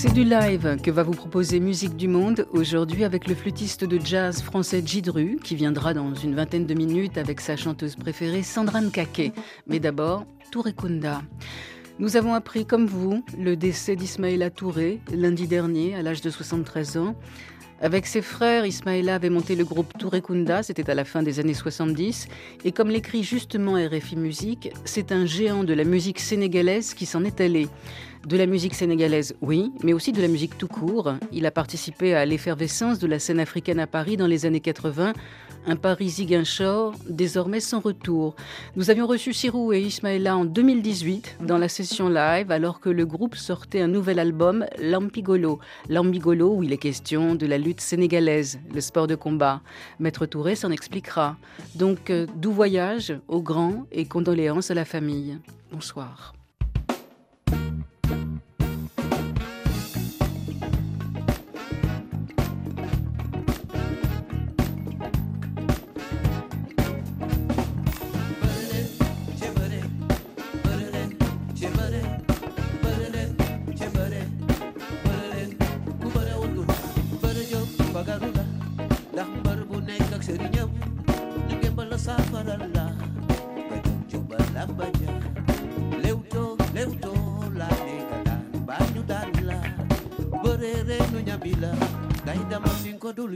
C'est du live que va vous proposer Musique du Monde aujourd'hui avec le flûtiste de jazz français Jidru qui viendra dans une vingtaine de minutes avec sa chanteuse préférée Sandra Nkake. Mais d'abord, Touré Kunda. Nous avons appris, comme vous, le décès d'Ismaïla Touré lundi dernier à l'âge de 73 ans. Avec ses frères, Ismaïla avait monté le groupe Touré Kunda, c'était à la fin des années 70. Et comme l'écrit justement RFI Musique, c'est un géant de la musique sénégalaise qui s'en est allé. De la musique sénégalaise, oui, mais aussi de la musique tout court. Il a participé à l'effervescence de la scène africaine à Paris dans les années 80, un Paris Ziguinchor, désormais sans retour. Nous avions reçu Sirou et Ismaïla en 2018 dans la session live alors que le groupe sortait un nouvel album, Lampigolo. Lampigolo où il est question de la lutte sénégalaise, le sport de combat. Maître Touré s'en expliquera. Donc, euh, doux voyage aux grands et condoléances à la famille. Bonsoir.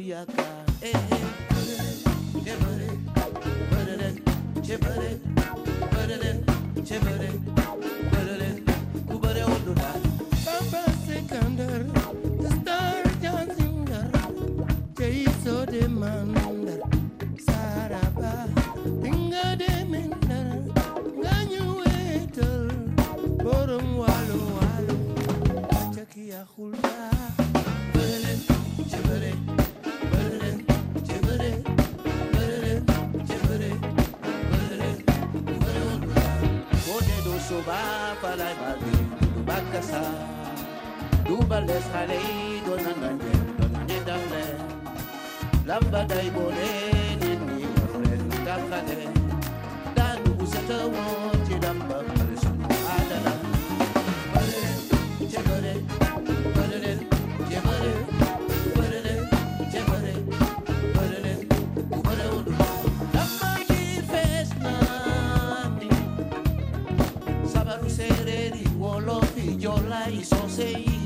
Yeah. lo y la hizo seguir.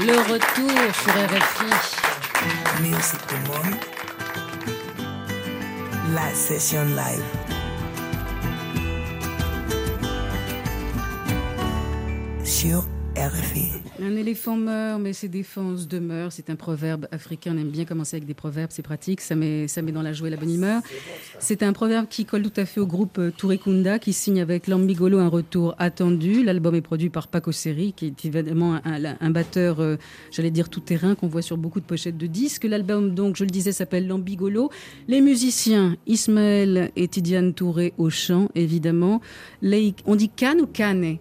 Le retour sur RFI. Music du monde. La session live. Sur RFI. Un éléphant meurt, mais ses défenses demeurent. C'est un proverbe africain. On aime bien commencer avec des proverbes, c'est pratique. Ça met, ça met dans la joie et la bonne humeur. C'est un proverbe qui colle tout à fait au groupe euh, Touré Kunda, qui signe avec Lambigolo un retour attendu. L'album est produit par Paco Seri, qui est évidemment un, batteur, euh, j'allais dire tout terrain, qu'on voit sur beaucoup de pochettes de disques. L'album, donc, je le disais, s'appelle Lambigolo. Les musiciens, Ismaël et Tidiane Touré au chant, évidemment. On dit Can ou Kane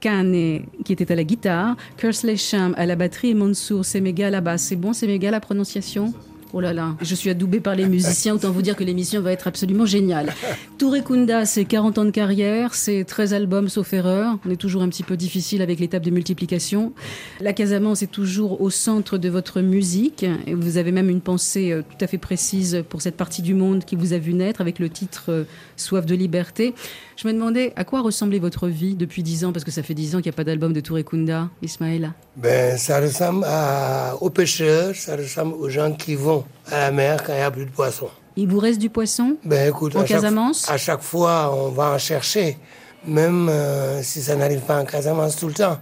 Kane qui était à la guitare, Kersley Sham à la batterie et Mansour Semega à la basse. C'est bon, Semega la prononciation? Oh là là, je suis adoubée par les musiciens, autant vous dire que l'émission va être absolument géniale. Touré Kunda, c'est 40 ans de carrière, c'est 13 albums sauf erreur. On est toujours un petit peu difficile avec l'étape de multiplication. La Casamance est toujours au centre de votre musique et vous avez même une pensée euh, tout à fait précise pour cette partie du monde qui vous a vu naître avec le titre euh, Soif de liberté. Je me demandais à quoi ressemblait votre vie depuis 10 ans, parce que ça fait 10 ans qu'il n'y a pas d'album de Touré Kunda, Ismaël. Ben, ça ressemble à, aux pêcheurs, ça ressemble aux gens qui vont à la mer quand il n'y a plus de poissons. Il vous reste du poisson? Ben écoute, en à chaque, Casamance? à chaque fois, on va en chercher, même euh, si ça n'arrive pas en Casamance tout le temps.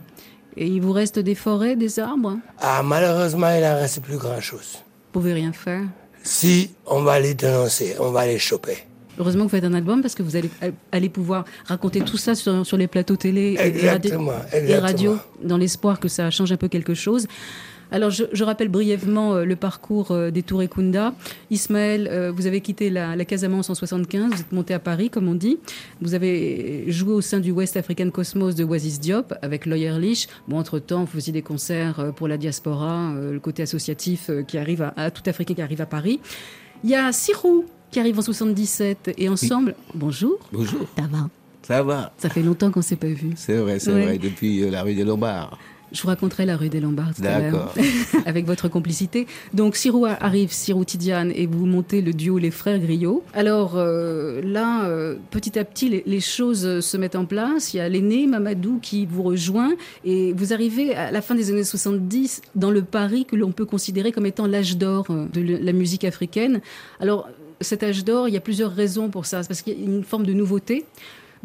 Et il vous reste des forêts, des arbres? Ah, malheureusement, il n'en reste plus grand-chose. Vous pouvez rien faire? Si, on va les dénoncer, on va les choper. Heureusement que vous faites un album parce que vous allez, allez pouvoir raconter tout ça sur, sur les plateaux télé et, et, radio, et exactement. radio dans l'espoir que ça change un peu quelque chose. Alors, je, je rappelle brièvement euh, le parcours euh, des Touré Kunda. Ismaël, euh, vous avez quitté la, la Casamance en 75, vous êtes monté à Paris, comme on dit. Vous avez joué au sein du West African Cosmos de Oasis Diop avec Loy Erlich. Bon, entre-temps, vous faisiez des concerts euh, pour la diaspora, euh, le côté associatif euh, qui arrive à, à, tout Africain qui arrive à Paris. Il y a Sirou qui arrive en 77 et ensemble, oui. bonjour. Bonjour. Ça va? Ça va. Ça fait longtemps qu'on s'est pas vu. C'est vrai, c'est ouais. vrai, depuis euh, la rue des Lombards. Je vous raconterai la rue des Lombards tout à l'heure, avec votre complicité. Donc Sirou arrive, Sirou Tidiane, et vous montez le duo Les Frères Griot. Alors euh, là, euh, petit à petit, les, les, choses se mettent en place. Il y a l'aîné Mamadou qui vous rejoint, et vous arrivez à la fin des années 70 dans le Paris que l'on peut considérer comme étant l'âge d'or de la musique africaine. Alors cet âge d'or, il y a plusieurs raisons pour ça. C'est parce qu'il y a une forme de nouveauté.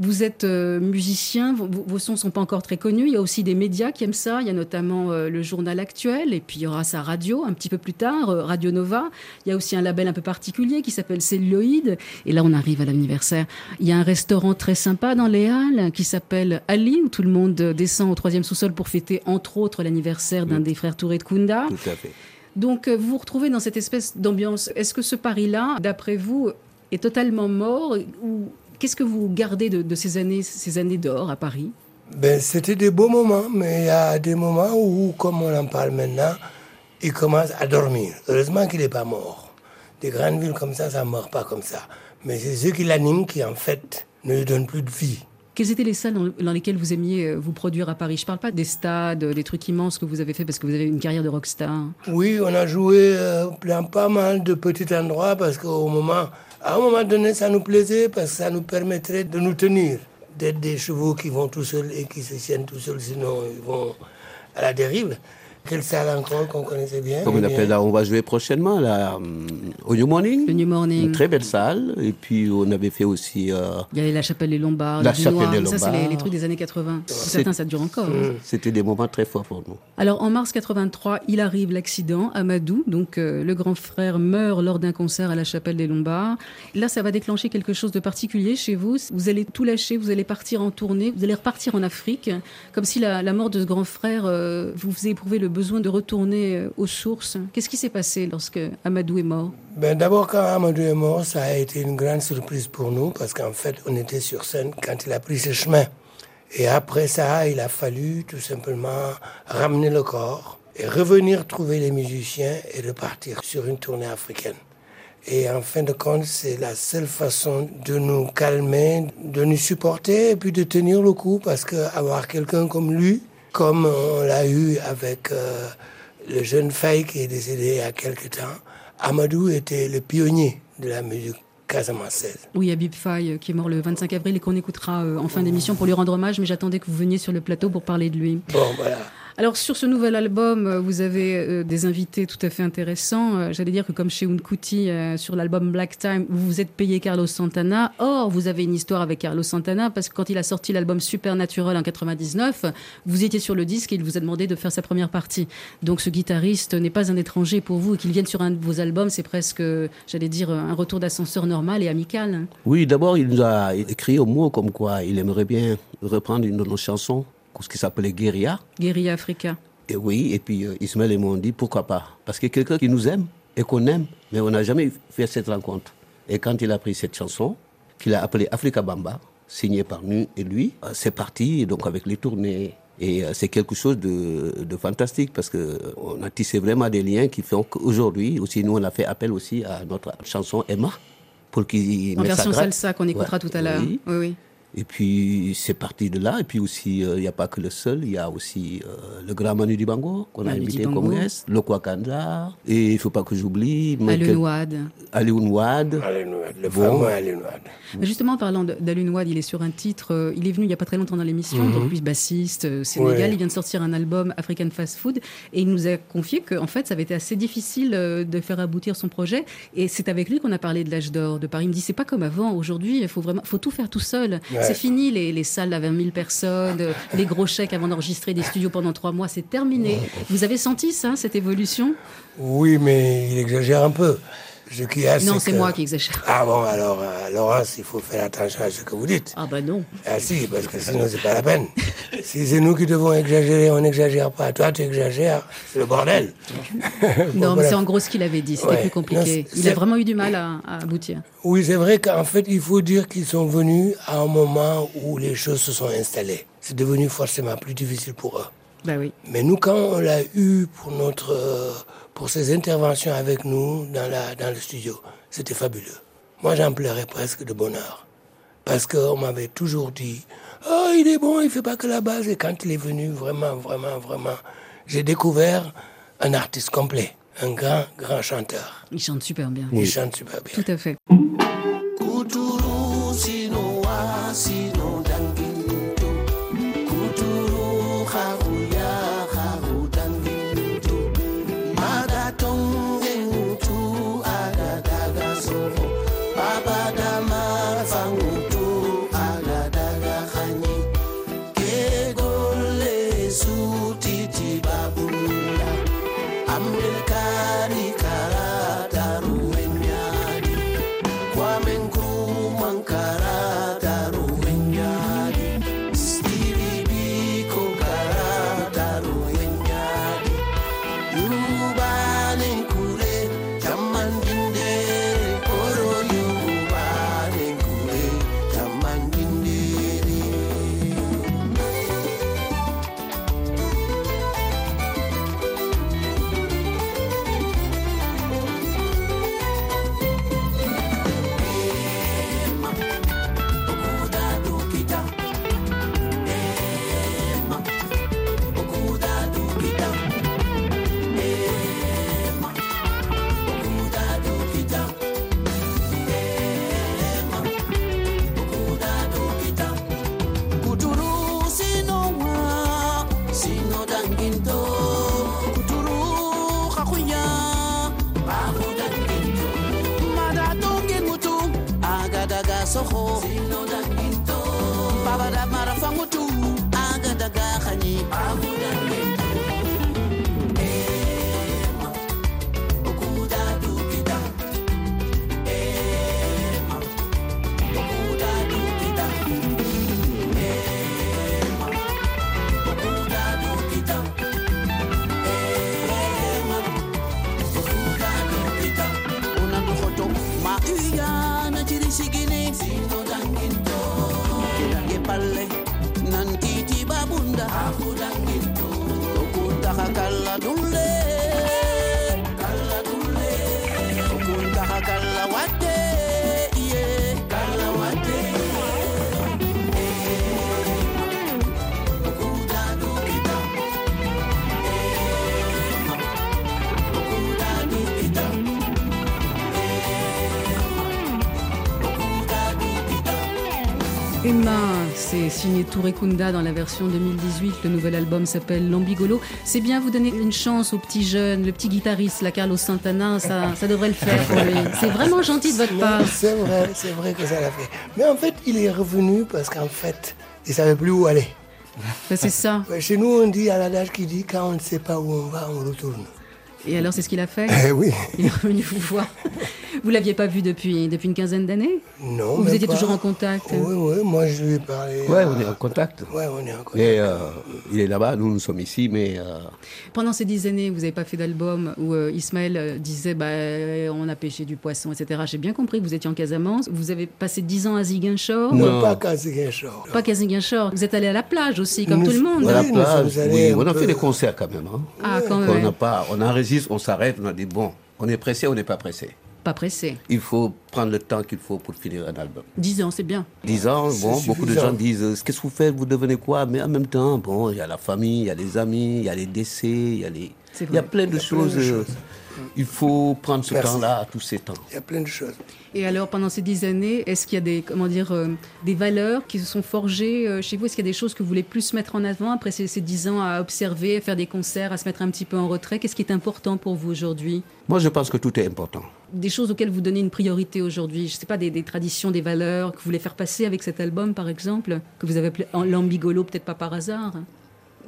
Vous êtes euh, musicien, vos, sons ne sont pas encore très connus. Il y a aussi des médias qui aiment ça. Il y a notamment euh, le journal actuel, et puis il y aura sa radio un petit peu plus tard, euh, Radio Nova. Il y a aussi un label un peu particulier qui s'appelle Celluloid. Et là, on arrive à l'anniversaire. Il y a un restaurant très sympa dans les Halles qui s'appelle Ali, où tout le monde descend au troisième sous-sol pour fêter, entre autres, l'anniversaire d'un oui. des frères Touré de Kunda. Tout à fait. Donc, vous vous retrouvez dans cette espèce d'ambiance. Est-ce que ce Paris-là, d'après vous, est totalement mort ou Qu'est-ce que vous gardez de, de, ces années, ces années d'or à Paris? Ben, C'était des beaux moments, mais il y a des moments où, comme on en parle maintenant, il commence à dormir. Heureusement qu'il n'est pas mort. Des grandes villes comme ça, ça ne meurt pas comme ça. Mais c'est ceux qui l'animent qui, en fait, ne lui donnent plus de vie. Quelles étaient les salles dans, lesquelles vous aimiez vous produire à Paris? Je ne parle pas des stades, des trucs immenses que vous avez fait parce que vous avez une carrière de rockstar. Oui, on a joué euh, dans pas mal de petits endroits parce qu'au moment à un moment donné, ça nous plaisait parce que ça nous permettrait de nous tenir, d'être des chevaux qui vont tout seuls et qui se tiennent tout seuls, sinon ils vont à la dérive. Quelle salle encore qu'on connaissait bien Comme on appelle là, on va jouer prochainement là, au New Morning. Le New Morning. Une très belle salle. Et puis on avait fait aussi. Euh, Il y avait la chapelle des Lombards. La chapelle des Lombards. Ça, c'est les, les, trucs des années 80. Certains, ça dure encore. Hein. C'était des moments très forts pour nous. Alors en mars 83, il arrive l'accident. Amadou, donc euh, le grand frère, meurt lors d'un concert à la chapelle des Lombards. Là, ça va déclencher quelque chose de particulier chez vous. Vous allez tout lâcher, vous allez partir en tournée, vous allez repartir en Afrique. Comme si la, la mort de ce grand frère euh, vous faisait éprouver le besoin de retourner euh, aux sources. Qu'est-ce qui s'est passé lorsque Amadou est mort? Ben, D'abord, quand Amadou est mort, ça a été une grande surprise pour nous parce qu'en fait, on était sur scène quand il a pris ce chemin. Et après ça, il a fallu tout simplement ramener le corps et revenir trouver les musiciens et repartir sur une tournée africaine. Et en fin de compte, c'est la seule façon de nous calmer, de nous supporter et puis de tenir le coup parce qu'avoir quelqu'un comme lui, comme on l'a eu avec euh, le jeune Faye qui est décédé il y a quelque temps, Amadou était le pionnier de la musique casamançaise. Oui, Habib Faye, qui est mort le 25 avril et qu'on écoutera euh, en fin d'émission pour lui rendre hommage, mais j'attendais que vous veniez sur le plateau pour parler de lui. Bon, voilà. Alors sur ce nouvel album, euh, vous avez euh, des invités tout à fait intéressants. Euh, J'allais dire que comme chez Unkuti, euh, sur l'album Black Time, vous vous êtes payé Carlos Santana. Or, vous avez une histoire avec Carlos Santana parce que quand il a sorti l'album Supernatural en 99, vous étiez sur le disque et il vous a demandé de faire sa première partie. Donc ce guitariste n'est pas un étranger pour vous et qu'il vienne sur un de vos albums, c'est presque, j'allais dire, un retour d'ascenseur normal et amical. Oui, d'abord, il nous a écrit au mot comme quoi il aimerait bien reprendre une de nos chansons, ce qui s'appelait Guérilla? Guérilla Africa. Et oui, et puis euh, Ismaël et moi on dit pourquoi pas? Parce que quelqu'un qui nous aime et qu'on aime, mais on n'a jamais fait cette rencontre. Et quand il a pris cette chanson, qu'il a appelée Africa Bamba, signée par nous et lui, euh, c'est parti, donc avec les tournées. Et euh, c'est quelque chose de, de fantastique parce que euh, a tissé vraiment des liens qui font qu'aujourd'hui, aussi nous on a fait appel aussi à notre chanson Emma pour qu'il En version salsa qu'on écoutera Ouais, tout à l'heure. oui. Oui, oui. Et puis c'est parti de là. Et puis aussi, euh, il n'y a pas que le seul, il y a aussi euh, le grand Manu Dibango qu'on a invité comme guest, le Kwakanda, et il ne faut pas que j'oublie Wade. Alénoïde, le Bon. fameux Justement, en parlant de- d'Alun Wad, il est sur un titre. euh, il est venu il n'y a pas très longtemps dans l'émission, donc lui, bassiste euh, sénégal. Ouais. Il vient de sortir un album African Fast Food et il nous a confié que, en fait, ça avait été assez difficile euh, de faire aboutir son projet. Et c'est avec lui qu'on a parlé de l'âge d'or de Paris. Il me dit c'est pas comme avant. Aujourd'hui, il faut vraiment, faut tout faire tout seul. Ouais. C'est fini les, les salles à 20 000 personnes, euh, les gros chèques avant d'enregistrer des studios pendant trois mois. C'est terminé. Vous avez senti ça, cette évolution? Oui, mais il exagère un peu. Ce qu'il y a, Non, c'est que- moi qui exagère. Ah bon, alors, euh, Laurence, il faut faire attention à ce que vous dites. Ah bah non. Ah si, parce que sinon, c'est pas la peine. si c'est nous qui devons exagérer, on n'exagère pas. Toi, tu exagères, c'est le bordel. Non, mais c'est en gros ce qu'il avait dit. C'était Ouais. plus compliqué. Non, il a vraiment eu du mal à, à aboutir. Oui, c'est vrai qu'en fait, il faut dire qu'ils sont venus à un moment où les choses se sont installées. C'est devenu forcément plus difficile pour eux. Bah oui. Mais nous, quand on l'a eu pour notre, euh, pour ses interventions avec nous dans la, dans le studio, c'était fabuleux. Moi, j'en pleurais presque de bonheur. Parce qu'on m'avait toujours dit, oh, il est bon, il fait pas que la base. Et quand il est venu, vraiment, vraiment, vraiment, j'ai découvert un artiste complet. Un grand, grand chanteur. Il chante super bien. Il chante super bien. Tout à fait. Signé Touré Kunda dans la version 2018. Le nouvel album s'appelle L'Ambigolo. C'est bien vous donner une chance au petit jeune, le petit guitariste, la Carlos Santana, ça, ça devrait le faire pour lui. C'est vraiment gentil de votre part. C'est vrai, c'est vrai que ça l'a fait. Mais en fait, il est revenu parce qu'en fait, il savait plus où aller. Ben, c'est ça. Chez nous, on dit à l'adage qui dit quand on ne sait pas où on va, on retourne. Et alors, c'est ce qu'il a fait? Eh oui. Il est revenu vous voir. Vous l'aviez pas vu depuis, depuis une quinzaine d'années Non. Vous étiez pas. toujours en contact Oui, oui, moi je lui ai parlé. Ouais, à- on est en contact. Ouais, on est en contact. Et euh, il est là-bas, nous, nous sommes ici, mais euh, Pendant ces dix années, vous n'avez pas fait d'album où euh, Ismaël euh, disait bah, euh, on a pêché du poisson, etc. J'ai bien compris que vous étiez en Casamance. Vous avez passé dix ans à Ziguinchor. Non, Non. pas un show. Pas qu'à Ziguinchor. Vous êtes allé à la plage aussi, comme Nous- tout le monde. Oui, à la nous plage, oui, on a peu. fait des concerts quand même. hein. Ah, quand On même. n'a pas, on enregistre, on s'arrête, on a dit bon, on est pressé, on n'est pas pressé. Pas pressé. Il faut prendre le temps qu'il faut pour finir un album. Dix ans, c'est bien. Dix ans, C'est bon, beaucoup de gens disent euh, qu'est-ce que vous faites, vous devenez quoi? Mais en même temps, bon, il y a la famille, il y a les amis, il y a les décès, il y a les, il y a plein de Il y a plein choses. de euh, choses. Il faut prendre ce temps-là, tous ces temps. Il y a plein de choses. Et alors, pendant ces dix années, est-ce qu'il y a des, comment dire, euh, des valeurs qui se sont forgées euh, chez vous? Est-ce qu'il y a des choses que vous voulez plus mettre en avant après ces, ces dix ans à observer, à faire des concerts, à se mettre un petit peu en retrait? Qu'est-ce qui est important pour vous aujourd'hui? Moi, je pense que tout est important. Des choses auxquelles vous donnez une priorité aujourd'hui Je ne sais pas, des, des traditions, des valeurs que vous voulez faire passer avec cet album, par exemple Que vous avez appelé l'ambigolo, peut-être pas par hasard?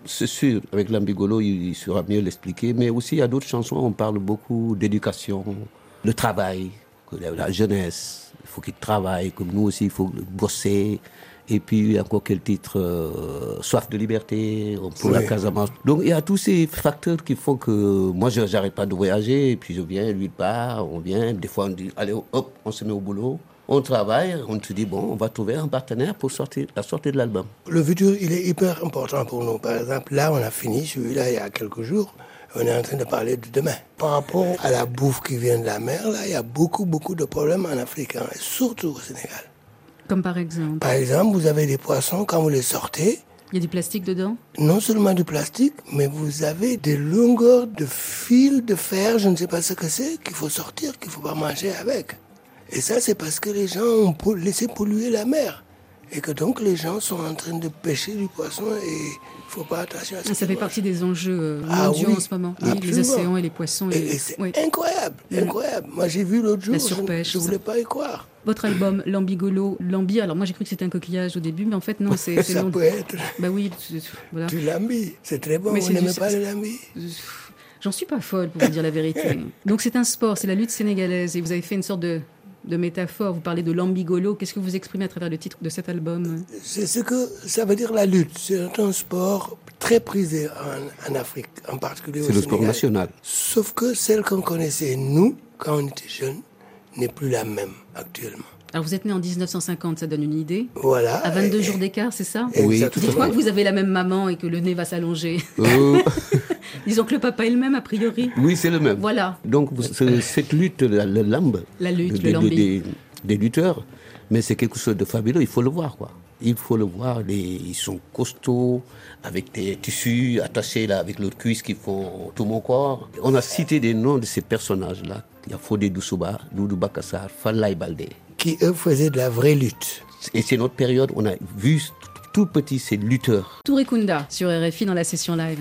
C'est sûr, avec l'ambigolo, il, sera mieux l'expliquer. Mais aussi, il y a d'autres chansons, on parle beaucoup d'éducation, le travail, que la, la jeunesse. Il faut qu'ils travaillent, comme nous aussi, il faut bosser. Et puis, encore quel titre euh, Soif de liberté, pour la. Casamance. Donc, il y a tous ces facteurs qui font que moi, je n'arrête pas de voyager. Et puis, je viens, lui il part, on vient. Des fois, on dit, allez, hop, on se met au boulot. On travaille, on se dit, bon, on va trouver un partenaire pour sortir, la sortie de l'album. Le futur, il est hyper important pour nous. Par exemple, là, on a fini celui-là il y a quelques jours. On est en train de parler de demain. Par rapport à la bouffe qui vient de la mer, là, il y a beaucoup, beaucoup de problèmes en Afrique, hein, et surtout au Sénégal. Comme par exemple? Par exemple, vous avez des poissons, quand vous les sortez, Il y a du plastique dedans? non seulement du plastique, mais vous avez des longueurs de fils de fer, je ne sais pas ce que c'est, qu'il faut sortir, qu'il faut pas manger avec. Et ça, c'est parce que les gens ont laissé polluer la mer. Et que donc les gens sont en train de pêcher du poisson et il faut pas attention à ce Ça fait qu'ils partie des enjeux euh, Ah mondiaux oui, en ce moment. Oui, les océans et les poissons. mangent. Et, Et, et c'est oui. incroyable, incroyable. Moi, j'ai vu l'autre jour, La surpêche, je ne ça. voulais pas y croire. Votre album, L'Ambigolo, Lambi, alors moi j'ai cru que c'était un coquillage au début, mais en fait non, c'est ça peut être Bah oui, voilà. du lambi. C'est très bon. Mais Vous n'aimez pas le lambi J'en suis pas folle pour vous dire la vérité. Donc c'est un sport, c'est la lutte sénégalaise et vous avez fait une sorte de, de métaphore. Vous parlez de l'ambigolo. Qu'est-ce que vous exprimez à travers le titre de cet album? C'est ce que ça veut dire la lutte. C'est un sport très prisé en, en Afrique, en particulier au C'est le sport national. Sauf que celle qu'on connaissait, nous, quand on était jeunes, n'est plus la même actuellement. Alors vous êtes né en 1950, ça donne une idée. Voilà. À 22 Et- jours d'écart, c'est ça? Oui, Exactement. Dites-moi que vous avez la même maman et que le nez va s'allonger. Euh, Disons que le papa est le même a priori. oui, c'est le même. Voilà. Donc, cette lutte, la- le lambe, La lutte, des, le lambi. des- des lutteurs, mais c'est quelque chose de fabuleux, il faut le voir, quoi. Il faut le voir, les- ils sont costauds, avec des tissus attachés là, avec leurs cuisses qui font tout mon corps. On a cité des noms de ces personnages-là. Il y a Fodé Doussouba, Doudou Bakassar, Falaï Baldé. Qui, eux, faisaient de la vraie lutte. Et c'est notre période, on a vu tout petit ces lutteurs. Touré Kunda sur RFI dans la session live.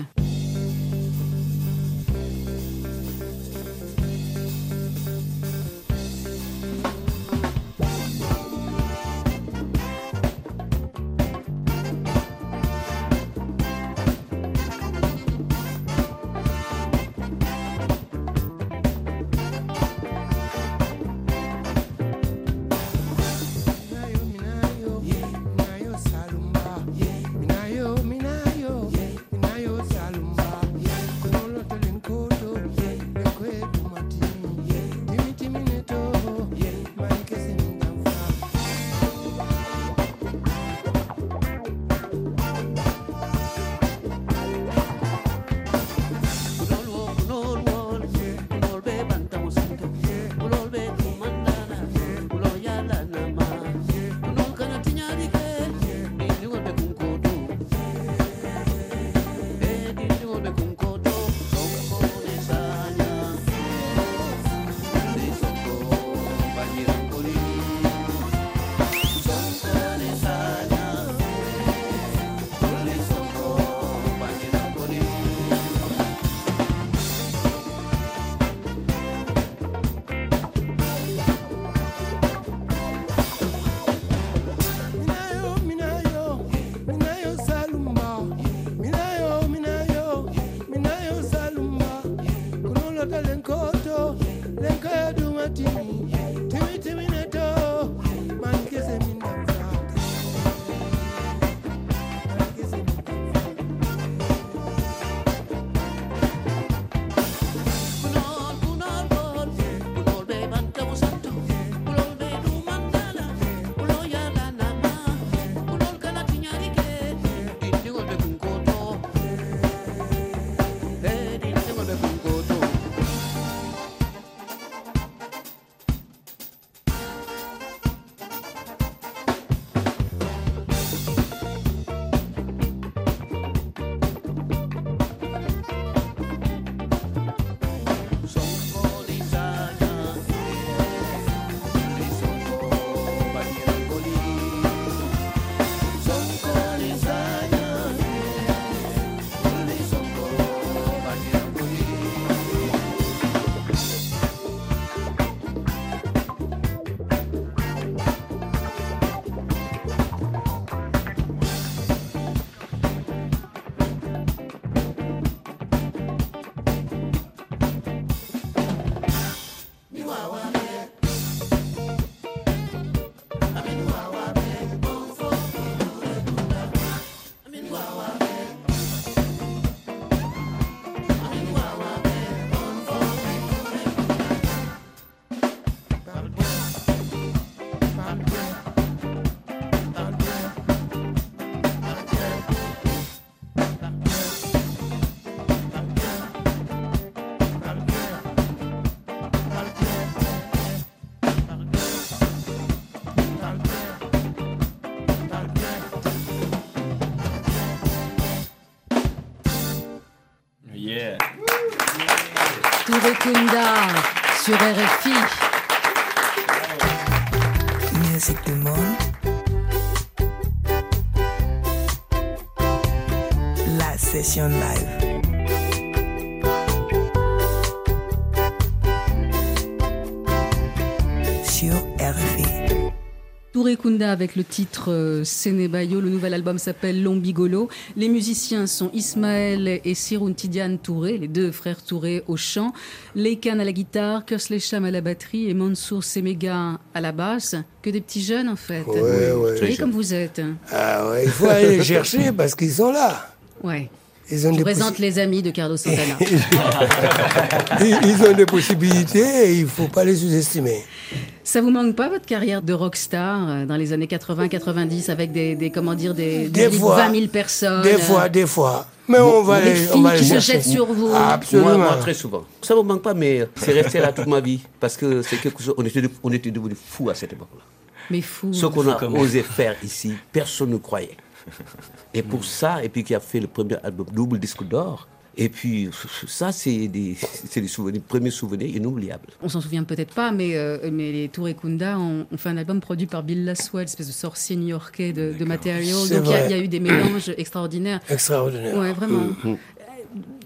Sur RFI. Musique du monde. La session live. Avec le titre euh, Sénébayo. Le nouvel album s'appelle Lombigolo. Les musiciens sont Ismaël et Siroun Tidiane Touré, les deux frères Touré au chant, Leikan à la guitare, Kerslesham à la batterie et Mansour Semega à la basse. Que des petits jeunes en fait. Ouais, ouais. Vous voyez comme vous êtes. Ah ouais, il faut aller les chercher parce qu'ils sont là. Ouais. Ils ont, Je des présente possi- les amis de Carlos Santana. ils, ils ont des possibilités et il ne faut pas les sous-estimer. Ça vous manque pas votre carrière de rockstar euh, dans les années 80-90 avec des, des comment dire des, Des des fois. 20 000 personnes Des euh, fois, des fois. Mais on va les, on filles les qui se jettent sur vous. Absolument. Moi, moi, très souvent. Ça ne me manque pas, mais c'est resté là toute ma vie. Parce que c'est quelque chose. On était, on était devenus fous à cette époque-là. Mais fou. Ce qu'on a osé faire ici, personne ne croyait. Et pour ça, et puis qui a fait le premier album double disque d'or. Et puis ça, c'est des, c'est des souvenirs, premiers souvenirs inoubliables. On s'en souvient peut-être pas, mais, euh, mais les Tour et Kunda ont, ont fait un album produit par Bill Laswell, espèce de sorcier new-yorkais de, de Material. C'est Donc il y, a- y eu des mélanges extraordinaires. Extraordinaire. Ouais, vraiment. Euh,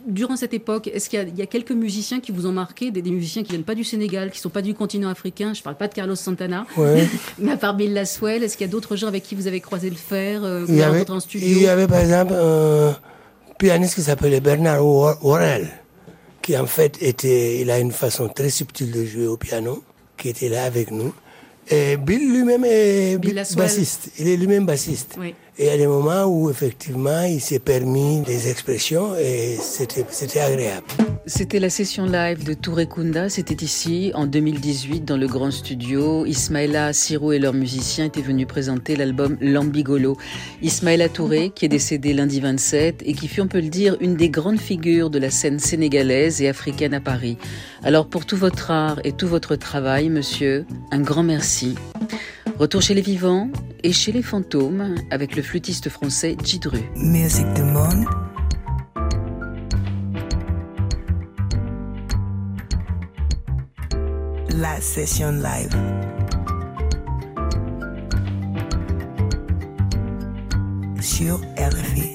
Durant cette époque, est-ce qu'il y, a- il y a quelques musiciens qui vous ont marqué, des, des musiciens qui viennent pas du Sénégal, qui sont pas du continent africain Je parle pas de Carlos Santana, Ouais. mais à part Bill Laswell, est-ce qu'il y a d'autres gens avec qui vous avez croisé le fer, euh, Il y, avait, en studio il y avait par exemple un pianiste qui s'appelait Bernard Wor- Worrell, qui en fait était, il a une façon très subtile de jouer au piano, qui était là avec nous. Et Bill lui-même est Bill bassiste. Il est lui-même bassiste. Oui. Et il y a des moments où effectivement il s'est permis des expressions et c'était agréable. C'était la session live de Touré Kunda. C'était ici, en 2018, dans le grand studio. Ismaïla Siro et leurs musiciens étaient venus présenter l'album Lambigolo. Ismaïla Touré, qui est décédé lundi 27 et qui fut, on peut le dire, une des grandes figures de la scène sénégalaise et africaine à Paris. Alors, pour tout votre art et tout votre travail, monsieur, un grand merci. Retour chez les vivants et chez les fantômes avec le flûtiste français du monde. La session live. Sur RFI.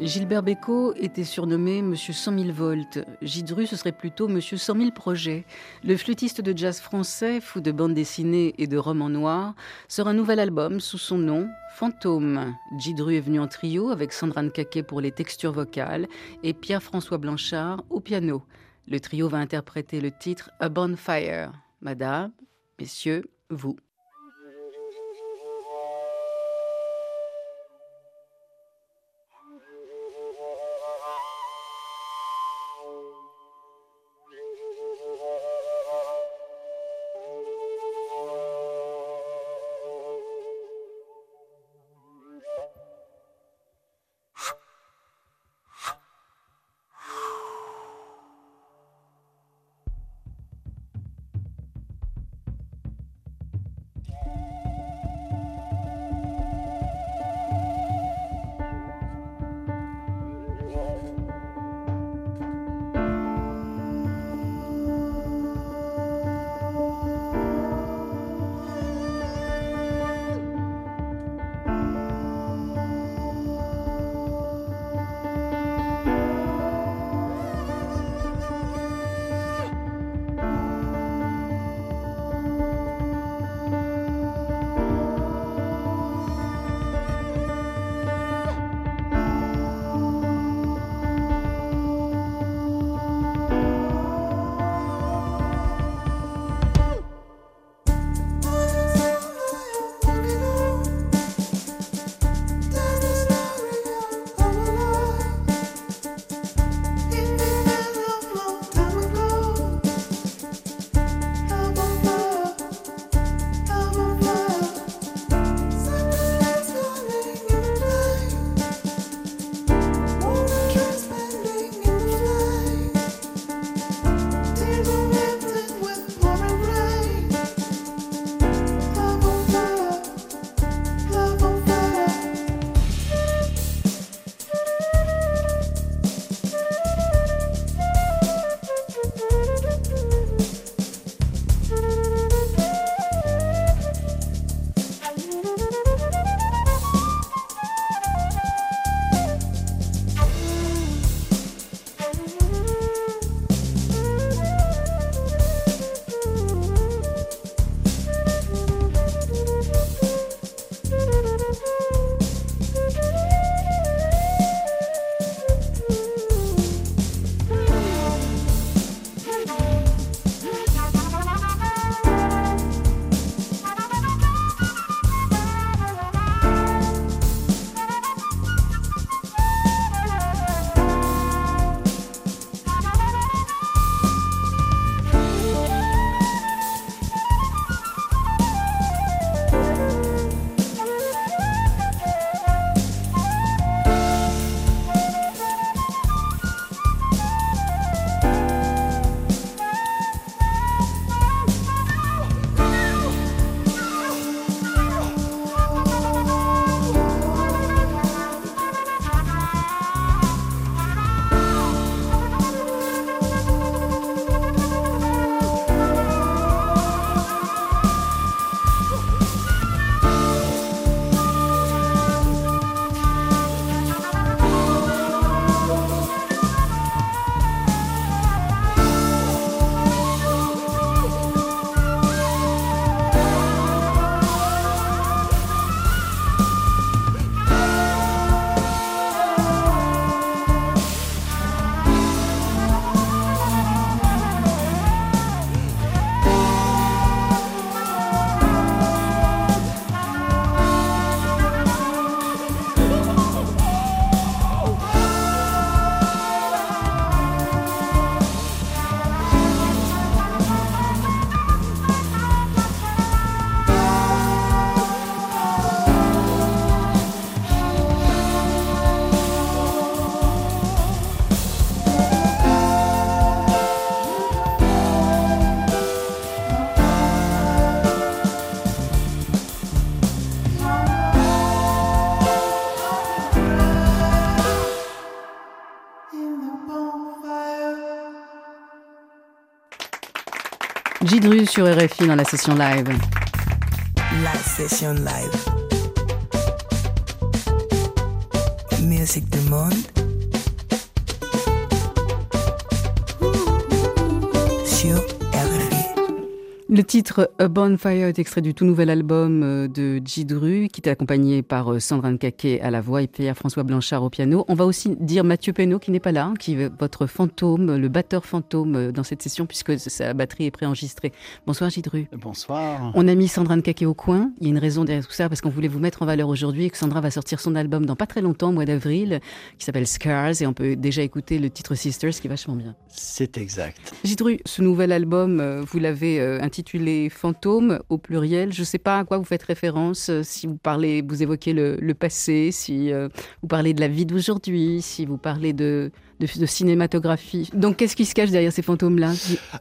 Gilbert Bécaud était surnommé Monsieur 100 000 volts. Gidru, ce serait plutôt Monsieur 100 000 projets. Le flûtiste de jazz français, fou de bande dessinée et de romans noirs, sort un nouvel album sous son nom, Fantôme. Gidru est venu en trio avec Sandra Nkake pour les textures vocales et Pierre-François Blanchard au piano. Le trio va interpréter le titre A Bonfire. Madame, messieurs, vous. Sur RFI dans la session live. La session live. Musique du monde. Le titre A Bonfire est extrait du tout nouvel album euh, de Gidru, qui est accompagné par euh, Sandra Nkake à la voix et Pierre-François Blanchard au piano. On va aussi dire Mathieu Penaud qui n'est pas là, qui est votre fantôme, le batteur fantôme euh, dans cette session, puisque sa batterie est préenregistrée. Bonsoir Gidru. Bonsoir. On a mis Sandra Nkake au coin. Il y a une raison derrière tout ça, parce qu'on voulait vous mettre en valeur aujourd'hui et que Sandra va sortir son album dans pas très longtemps, au mois d'avril, qui s'appelle Scars, et on peut déjà écouter le titre Sisters, qui est vachement bien. C'est exact. Gidru, ce nouvel album, vous l'avez euh, intitulé Fantômes au pluriel. Je ne sais pas à quoi vous faites référence, euh, si vous parlez, vous évoquez le, passé, si euh, vous parlez de la vie d'aujourd'hui, si vous parlez de, cinématographie. Donc qu'est-ce qui se cache derrière ces fantômes-là?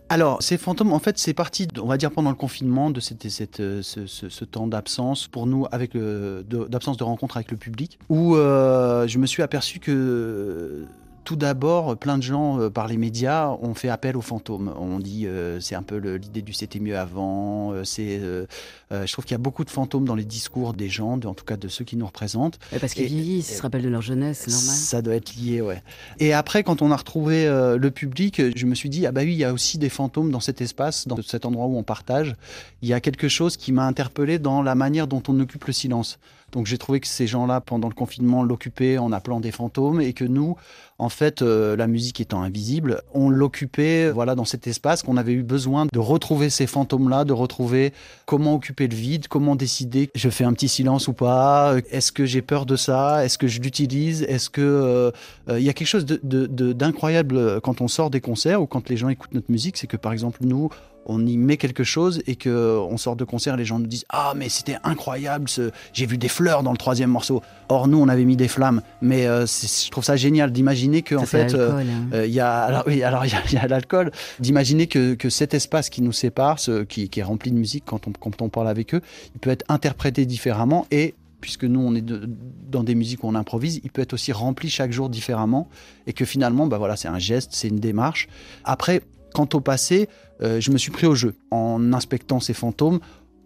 Alors, ces fantômes, en fait, c'est parti, on va dire, pendant le confinement, de cette, cette, euh, ce, temps d'absence pour nous, avec d'absence de rencontre avec le public, où je me suis aperçu que tout d'abord, plein de gens euh, par les médias ont fait appel aux fantômes. On dit euh, c'est un peu l'idée du c'était mieux avant. euh, c'est, euh, euh, je trouve qu'il y a beaucoup de fantômes dans les discours des gens, de- en tout cas de ceux qui nous représentent. Euh, Parce qu'ils vieillissent, ils se rappellent de leur jeunesse, c'est normal. Ça doit être lié, ouais. Et après, quand on a retrouvé euh, le public, je me suis dit, ah bah oui, il y a aussi des fantômes dans cet espace, dans cet endroit où on partage. Il y a quelque chose qui m'a interpellé dans la manière dont on occupe le silence. Donc j'ai trouvé que ces gens-là, pendant le confinement, l'occupaient en appelant des fantômes et que nous, en fait, euh, la musique étant invisible, on l'occupait voilà, dans cet espace qu'on avait eu besoin de retrouver ces fantômes-là, de retrouver comment occuper le vide, comment décider, je fais un petit silence ou pas, est-ce que j'ai peur de ça, est-ce que je l'utilise, est-ce que... euh, euh, Il y a quelque chose d'incroyable quand on sort des concerts ou quand les gens écoutent notre musique, c'est que par exemple, nous, on y met quelque chose et que on sort de concert, les gens nous disent ah mais c'était incroyable, ce... j'ai vu des fleurs dans le troisième morceau. Or nous on avait mis des flammes, mais euh, je trouve ça génial d'imaginer que Ça, en fait euh, hein. euh, il y a alors oui alors il y a, il y a l'alcool, d'imaginer que, que cet espace qui nous sépare, ce, qui, qui est rempli de musique quand on quand on parle avec eux, il peut être interprété différemment et puisque nous on est de- dans des musiques où on improvise, il peut être aussi rempli chaque jour différemment et que finalement bah voilà c'est un geste, c'est une démarche. Après quant au passé, euh, je me suis pris au jeu en inspectant ces fantômes.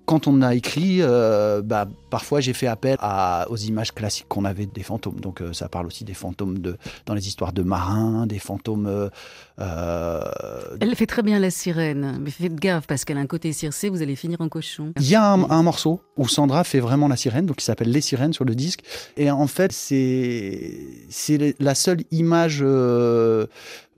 Quand on a écrit, euh, bah, parfois j'ai fait appel à, aux images classiques qu'on avait des fantômes. Donc euh, ça parle aussi des fantômes de, dans les histoires de marins, des fantômes. Elle fait très bien la sirène, mais faites gaffe parce qu'elle a un côté circé, vous allez finir en cochon. Il y a un, un morceau où Sandra fait vraiment la sirène, donc il s'appelle Les Sirènes sur le disque. Et en fait, c'est la seule image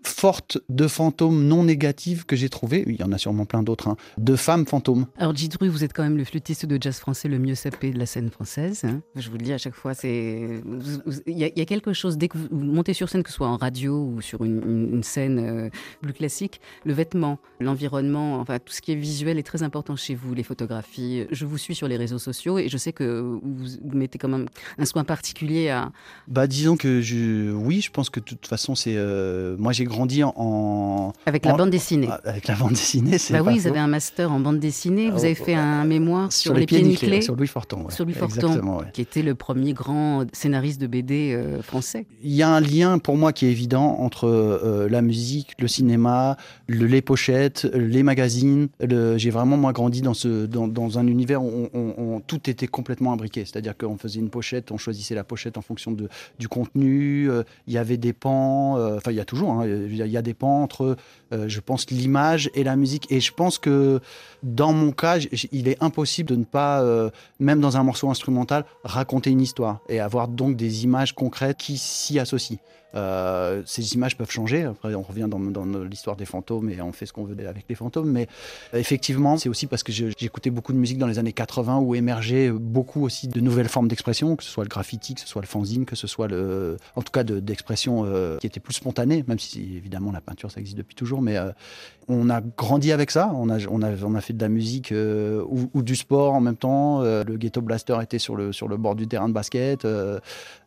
forte de fantômes non négatives que j'ai trouvée. Il y en a sûrement plein d'autres, hein, de femmes fantômes. Alors Gidru, vous êtes quand même le flûtiste de jazz français le mieux sapé de la scène française. hein. Je vous le dis à chaque fois, c'est il y, a- il y a quelque chose dès que vous vous montez sur scène, que ce soit en radio ou sur une, une- une scène euh, plus classique, le vêtement, l'environnement, enfin tout ce qui est visuel est très important chez vous, les photographies. Je vous suis sur les réseaux sociaux et je sais que vous, vous mettez quand même un soin particulier à. Bah, disons que je, oui, je pense que de toute façon, c'est. euh, moi, j'ai grandi en. en- Avec la En- bande dessinée. avec la bande dessinée. c'est Bah oui, vous avez un master en bande dessinée, vous Oh, avez fait un mémoire sur, les, pieds pieds nickelés, nickelés. sur Louis Forton. ouais. sur Louis Forton, ouais. qui était le premier grand scénariste de BD euh, français. Il y a un lien pour moi qui est évident entre euh, la musique, le cinéma, le- les pochettes, les magazines. Le- J'ai vraiment moi grandi dans, ce, dans, dans un univers où on- on- on- tout était complètement imbriqué. C'est-à-dire qu'on faisait une pochette, on choisissait la pochette en fonction de, du contenu. euh, Il y avait des pans, enfin il y a toujours, hein, il y a- des pans entre, euh, je pense, l'image et la musique. Et je pense que dans mon cas, il est impossible de ne pas, euh, même dans un morceau instrumental, raconter une histoire et avoir donc des images concrètes qui s'y associent. Euh, ces images peuvent changer. Après, on revient dans, l'histoire des fantômes et on fait ce qu'on veut avec les fantômes. Mais effectivement, c'est aussi parce que j'écoutais beaucoup de musique dans les années 80 où émergeaient beaucoup aussi de nouvelles formes d'expression, que ce soit le graffiti, que ce soit le fanzine, que ce soit le, en tout cas de- d'expression euh, qui était plus spontanée, même si évidemment la peinture ça existe depuis toujours. Mais euh, on a grandi avec ça. On a, fait de la musique ou, du sport en même temps. Le ghetto blaster était sur le, sur le bord du terrain de basket.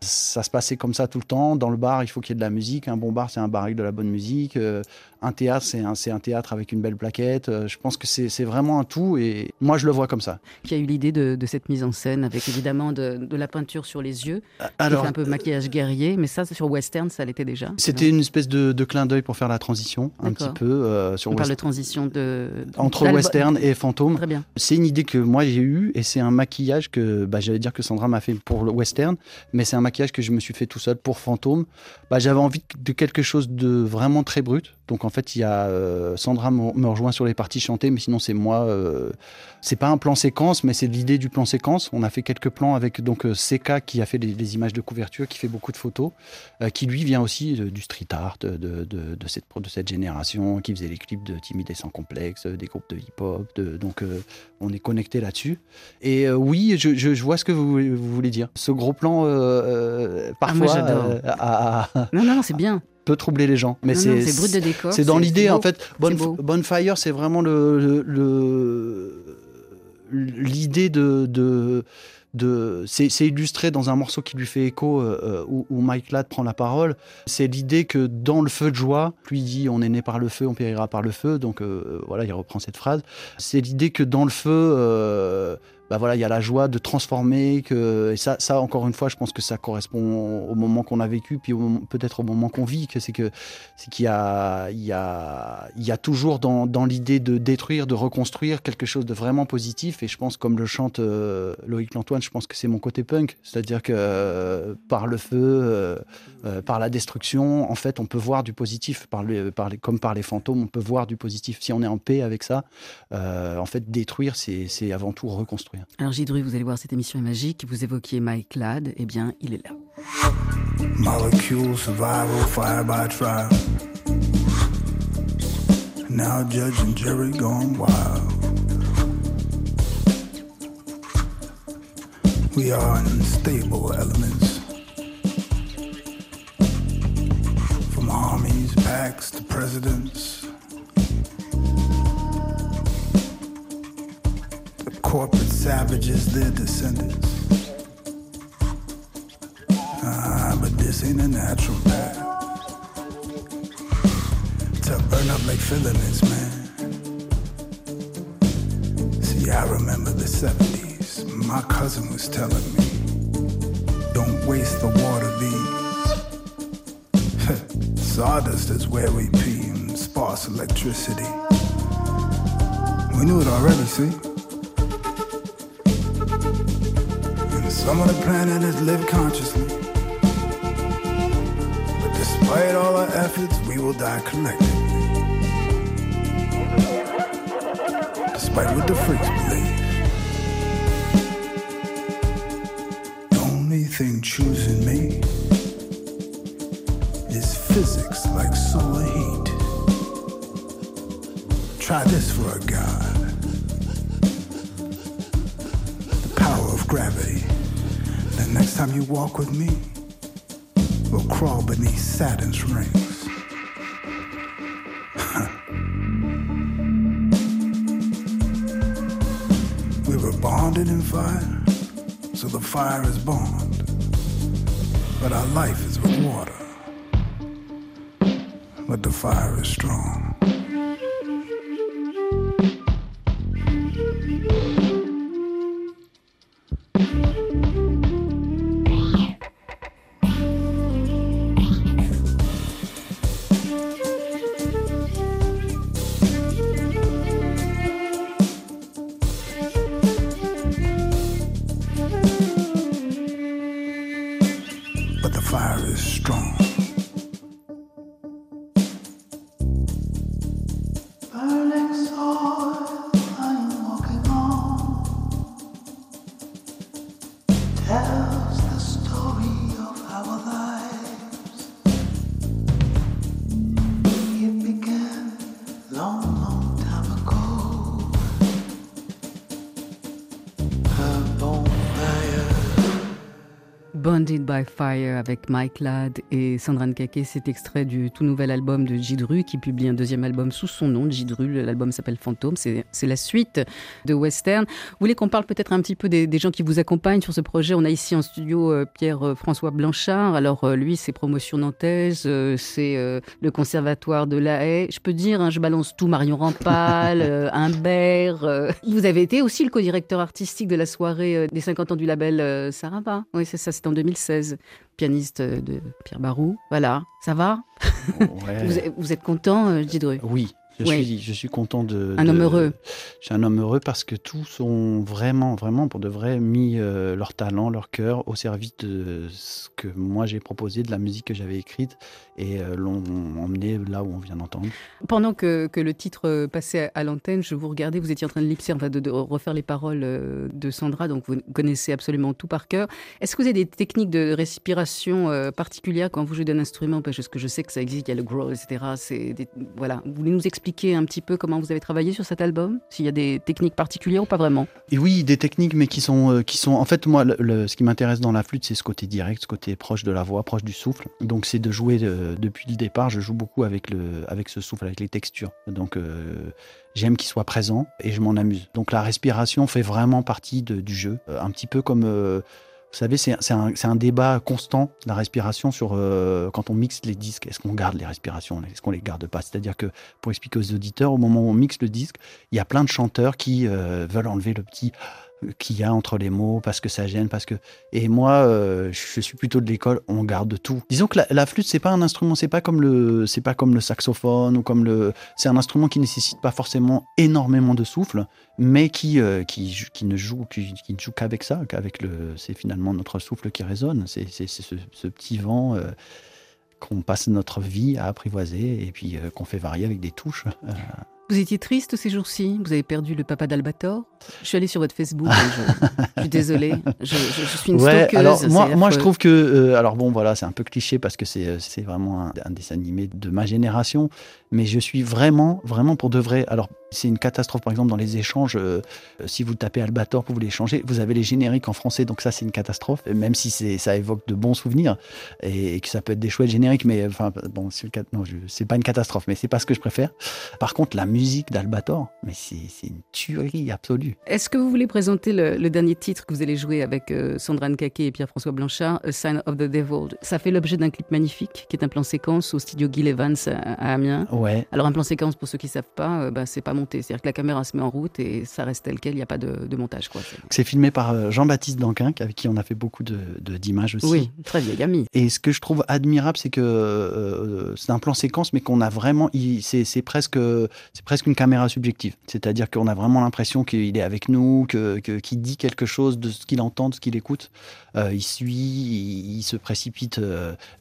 Ça se passait comme ça tout le temps. Dans le bar, il faut qu'il y ait de la musique. Un bon bar, c'est un bar avec de la bonne musique. Euh, un théâtre, c'est un, théâtre avec une belle plaquette. Euh, je pense que c'est, vraiment un tout et moi, je le vois comme ça. Qui a eu l'idée de, de cette mise en scène avec évidemment de, de la peinture sur les yeux, qui Alors, fait un peu maquillage guerrier, mais ça, sur western, ça l'était déjà. c'était une espèce de, de clin d'œil pour faire la transition, un petit peu euh, sur On parle de west- transition de entre western et fantôme. Très bien. C'est une idée que moi j'ai eue et c'est un maquillage que bah, j'allais dire que Sandra m'a fait pour le western, mais c'est un maquillage que je me suis fait tout seul pour Fantôme. Bah, J'avais envie de quelque chose de vraiment très brut. Donc en fait, il y a euh, Sandra me rejoint sur les parties chantées, mais sinon c'est moi. euh, c'est pas un plan séquence, mais c'est l'idée du plan séquence. On a fait quelques plans avec donc euh, Seka qui a fait les, les images de couverture, qui fait beaucoup de photos, euh, qui lui vient aussi de- du street art de, de, de cette, de cette génération, qui faisait les clips de Timide et sans complexe, des groupes de hip-hop. donc on est connecté là-dessus. Et oui, je, je- je vois ce que vous, voulez- vous voulez dire. Ce gros plan, parfois, Ah, moi, j'adore. Non, non, non, c'est bien. Peut troubler les gens. Mais c'est c'est brut de décor. c'est dans l'idée, en fait. Bonfire, c'est vraiment le, l'idée de. de c'est, illustré dans un morceau qui lui fait écho euh, euh, où, où Mike Ladd prend la parole. C'est l'idée que dans le feu de joie, lui dit on est né par le feu, on périra par le feu. Donc euh, voilà, il reprend cette phrase. C'est l'idée que dans le feu, euh, bah voilà, il y a la joie de transformer. Que, et ça, encore une fois, je pense que ça correspond au moment qu'on a vécu, puis peut-être au moment qu'on vit. Que c'est que c'est qu'il y a, il y a, y a toujours dans, dans l'idée de détruire, de reconstruire quelque chose de vraiment positif. Et je pense, comme le chante euh, Loïc Lantoine, je pense que c'est mon côté punk. C'est-à-dire que euh, par le feu, euh, par la destruction, en fait, on peut voir du positif. Par par les- comme par les fantômes, on peut voir du positif. Si on est en paix avec ça, en fait, détruire, c'est avant tout reconstruire. Alors Gidru, vous allez voir, cette émission est magique. Vous évoquiez Mike Ladd, eh bien, il est là. Molecule survival, fire by trial. Now Judge and Jerry gone wild. We are unstable elements. From armies, packs to presidents. Corporate savages, their descendants. Ah, but this ain't a natural path. To burn up like filaments, man. See, I remember the 70s. My cousin was telling me, don't waste the water, bees. Sawdust is where we pee and sparse electricity. We knew it already, see? Some of the planet has lived consciously. But despite all our efforts, we will die collectively. Despite what the freaks believe. You walk with me, we'll crawl beneath Saturn's rings. we were bonded in fire, so the fire is bond. But our life is with water. But the fire is strong. By Fire avec Mike Ladd et Sandra Nkake. C'est extrait du tout nouvel album de Jidru qui publie un deuxième album sous son nom, Jidru. L'album s'appelle Fantôme. C'est la suite de Western. Vous voulez qu'on parle peut-être un petit peu des, gens qui vous accompagnent sur ce projet? On a ici en studio euh, Pierre-François Blanchard. Alors euh, lui, c'est Promotion Nantaise, euh, c'est le Conservatoire de La Haye. Je peux dire, hein, je balance tout, Marion Rampal, Humbert. Vous avez été aussi le co-directeur artistique de la soirée des 50 ans du label Saraba. Oui, c'est ça, c'est en 2016. Pianiste de Pierre Barou. Voilà, ça va? Vous, êtes content, Didru Oui, je, suis, je suis content de. Un homme heureux. Je suis un homme heureux parce que tous ont vraiment, vraiment, pour de vrai, mis euh, leur talent, leur cœur au service de ce que moi j'ai proposé, de la musique que j'avais écrite et euh, l'ont emmené là où on vient d'entendre. Pendant que, que, le titre euh, passait à l'antenne, je vous regardais, vous étiez en train de lipser, enfin de, de, refaire les paroles de Sandra, donc vous connaissez absolument tout par cœur. Est-ce que vous avez des techniques de respiration particulières quand vous jouez d'un instrument? Parce que je sais que ça existe, il y a le growl, etc. Des, voilà. Vous voulez nous expliquer expliquer un petit peu comment vous avez travaillé sur cet album? S'il y a des techniques particulières ou pas vraiment? Et oui, des techniques, mais qui sont, euh, qui sont. En fait, moi, ce qui m'intéresse dans la flûte, c'est ce côté direct, ce côté proche de la voix, proche du souffle. Donc, c'est de jouer euh, depuis le départ. Je joue beaucoup avec, le, avec ce souffle, avec les textures. Donc, euh, j'aime qu'il soit présent et je m'en amuse. Donc, la respiration fait vraiment partie du jeu. un petit peu comme vous savez, c'est un, débat constant, la respiration, sur euh, quand on mixe les disques. Est-ce qu'on garde les respirations? Est-ce qu'on les garde pas? C'est-à-dire que, pour expliquer aux auditeurs, au moment où on mixe le disque, il y a plein de chanteurs qui euh, veulent enlever le petit qu'il y a entre les mots, parce que ça gêne, parce que. Et moi, euh, je suis plutôt de l'école, on garde tout. Disons que la, flûte, c'est pas un instrument, c'est pas comme le, c'est pas comme le saxophone ou comme le. C'est un instrument qui nécessite pas forcément énormément de souffle, mais qui, euh, qui, qui, ne joue, qui, ne joue qu'avec ça, qu'avec le. C'est finalement notre souffle qui résonne. C'est ce, petit vent. Euh, qu'on passe notre vie à apprivoiser et puis qu'on fait varier avec des touches. Vous étiez triste ces jours-ci? Vous avez perdu le papa d'Albator? Je suis allée sur votre Facebook. je, suis désolée. Je, suis une ouais, Alors moi, moi je trouve que, euh, alors bon, voilà, c'est un peu cliché parce que c'est euh, c'est vraiment un, un, dessin animé de ma génération, mais je suis vraiment, vraiment pour de vrai. Alors c'est une catastrophe, par exemple, dans les échanges. Euh, si vous tapez Albator pour vous l'échanger, vous avez les génériques en français, donc ça, c'est une catastrophe, même si ça évoque de bons souvenirs et, que ça peut être des chouettes génériques, mais enfin, bon, c'est pas une catastrophe, mais c'est pas ce que je préfère. Par contre, la musique d'Albator, mais c'est une tuerie absolue. Est-ce que vous voulez présenter le, dernier titre que vous allez jouer avec euh, Sandra Nkake et Pierre-François Blanchard, A Sign of the Devil? Ça fait l'objet d'un clip magnifique qui est un plan séquence au studio Gil Evans à, Amiens. Ouais. Alors, un plan séquence, pour ceux qui savent pas, euh, bah, c'est pas monté. C'est-à-dire que la caméra se met en route et ça reste tel quel, il n'y a pas de, montage. C'est filmé par euh, Jean-Baptiste Danquin, avec qui on a fait beaucoup d'images de, aussi. Oui, très vieille amie. Et ce que je trouve admirable, c'est que euh, c'est un plan séquence, mais qu'on a vraiment. C'est presque, presque une caméra subjective. C'est-à-dire qu'on a vraiment l'impression qu'il est avec nous, qu'il que, qu'il dit quelque chose de ce qu'il entend, de ce qu'il écoute. Euh, il suit, il, se précipite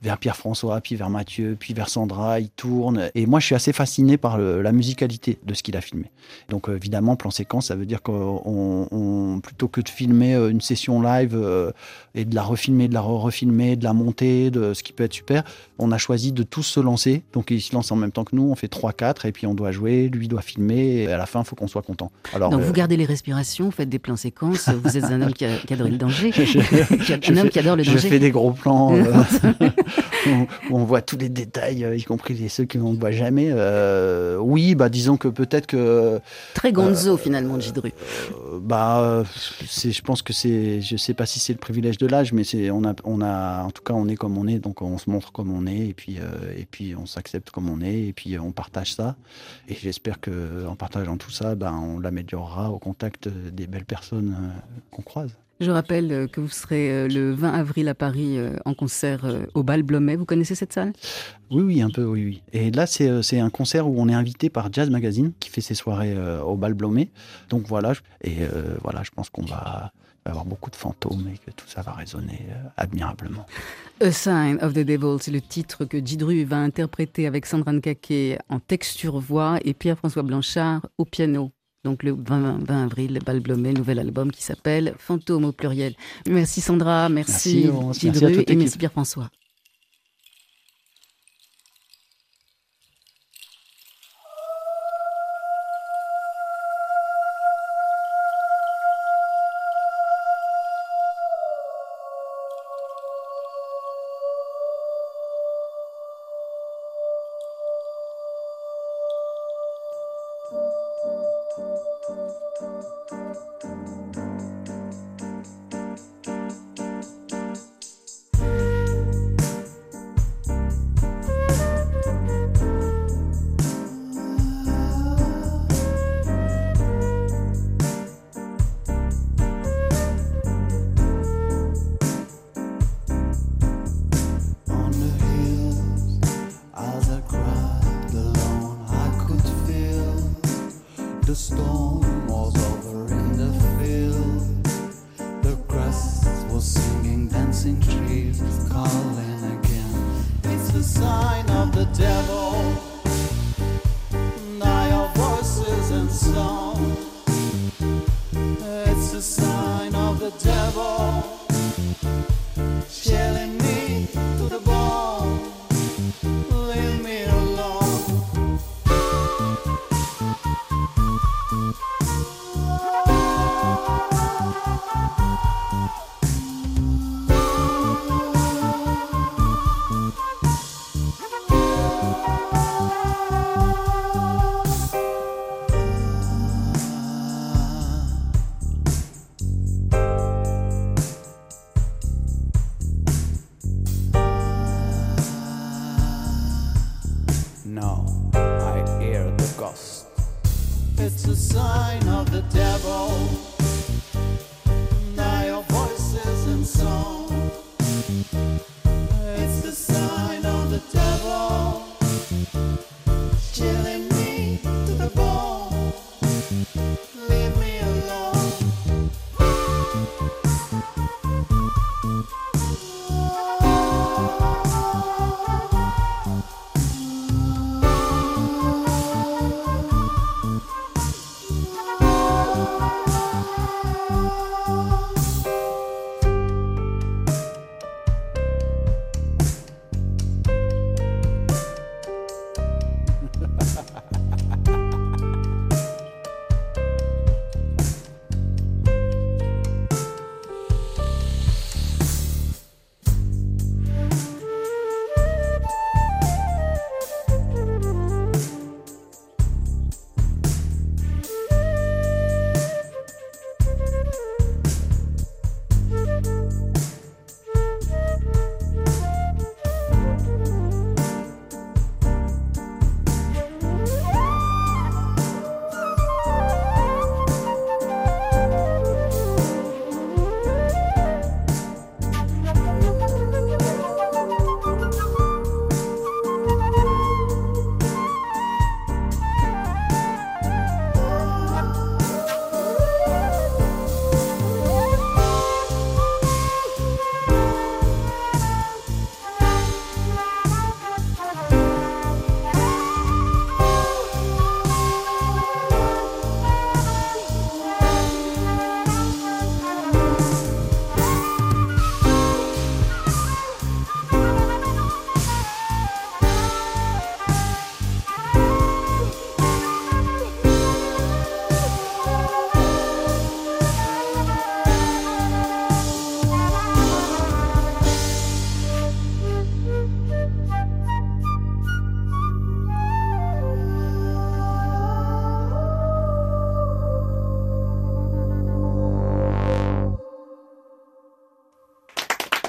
vers Pierre-François, puis vers Mathieu, puis vers Sandra, il tourne. Et moi, je suis assez fasciné par la musicalité de ce qu'il a filmé. Donc euh, évidemment, plan séquence, ça veut dire qu'on plutôt que de filmer euh, une session live euh, et de la refilmer, de la refilmer, de la monter, de ce qui peut être super, on a choisi de tous se lancer. Donc il se lance en même temps que nous, on fait 3-4 et puis on doit jouer, lui doit filmer et à la fin, il faut qu'on soit content. Alors, Donc vous gardez les respirations, vous faites des plans séquences, vous êtes un homme qui, adore le danger. un homme qui adore le danger. Je fais des gros plans où, on voit tous les détails, y compris ceux qu'on ne voit jamais. Oui, bah disons que peut-être que très gonzo euh, finalement, Gidru. Euh, bah, c'est, je pense que c'est, je sais pas si c'est le privilège de l'âge, mais c'est, on a, on a, en tout cas, on est comme on est, donc on se montre comme on est, et puis, euh, et puis on s'accepte comme on est, et puis on partage ça. Et j'espère que en partageant tout ça, ben, on l'améliorera au contact des belles personnes qu'on croise. Je rappelle euh, que vous serez euh, le 20 avril à Paris euh, en concert au Bal Blomet. Vous connaissez cette salle? Oui, oui, un peu, oui, oui. Et là, c'est un concert où on est invité par Jazz Magazine, qui fait ses soirées au Bal Blomet. Donc voilà, et voilà, je pense qu'on va avoir beaucoup de fantômes et que tout ça va résonner admirablement. A Sign of the Devil, c'est le titre que Didru va interpréter avec Sandra Nkake en texture voix et Pierre-François Blanchard au piano donc le 20, 20 avril, Balblomé, nouvel album qui s'appelle Fantôme au pluriel. Merci Sandra, merci, merci, et merci Pierre-François.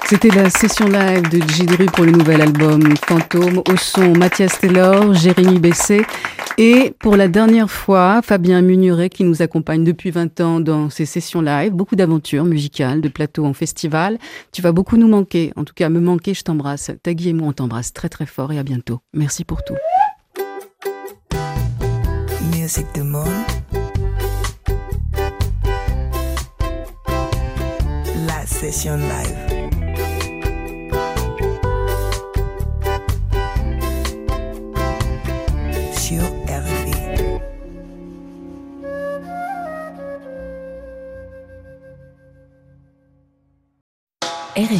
C'était la session live de Gidru pour le nouvel album Fantôme, au son Mathias Taylor, Jérémy Bessé et pour la dernière fois, Fabien Munuret qui nous accompagne depuis 20 ans dans ces sessions live, beaucoup d'aventures musicales, de plateaux en festival. Tu vas beaucoup nous manquer, en tout cas me manquer, je t'embrasse. Tagui et moi on t'embrasse très très fort et à bientôt. Merci pour tout. La session live. RFI.